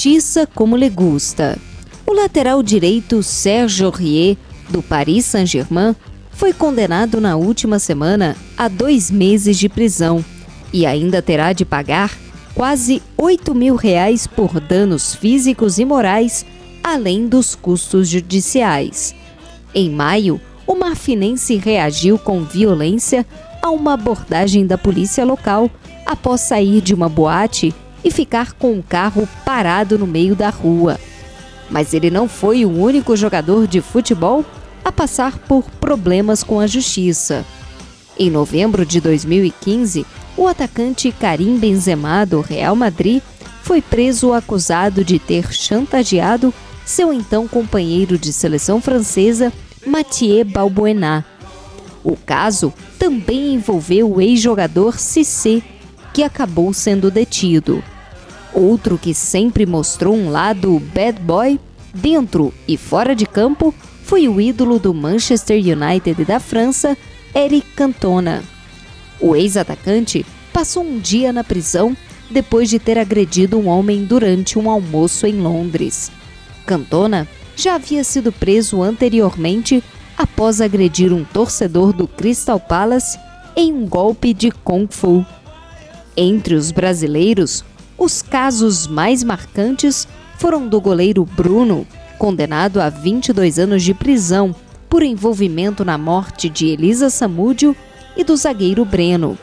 Justiça como le gusta. O lateral direito Serge Aurier, do Paris Saint-Germain, foi condenado na última semana a dois meses de prisão e ainda terá de pagar quase 8 mil reais por danos físicos e morais, além dos custos judiciais. Em maio, o marfinense reagiu com violência a uma abordagem da polícia local após sair de uma boate e ficar com o carro parado no meio da rua. Mas ele não foi o único jogador de futebol a passar por problemas com a justiça. Em novembro de 2015, o atacante Karim Benzema do Real Madrid foi preso acusado de ter chantageado seu então companheiro de seleção francesa, Mathieu Balbuena. O caso também envolveu o ex-jogador Cissé, que acabou sendo detido. Outro que sempre mostrou um lado bad boy, dentro e fora de campo, foi o ídolo do Manchester United da França, Eric Cantona. O ex-atacante passou um dia na prisão depois de ter agredido um homem durante um almoço em Londres. Cantona já havia sido preso anteriormente após agredir um torcedor do Crystal Palace em um golpe de Kung Fu. Entre os brasileiros, os casos mais marcantes foram do goleiro Bruno, condenado a 22 anos de prisão por envolvimento na morte de Elisa Samúdio e do zagueiro Breno.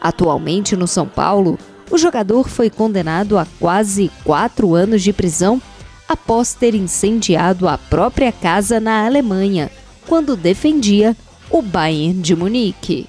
Atualmente no São Paulo, o jogador foi condenado a quase quatro anos de prisão após ter incendiado a própria casa na Alemanha, quando defendia o Bayern de Munique.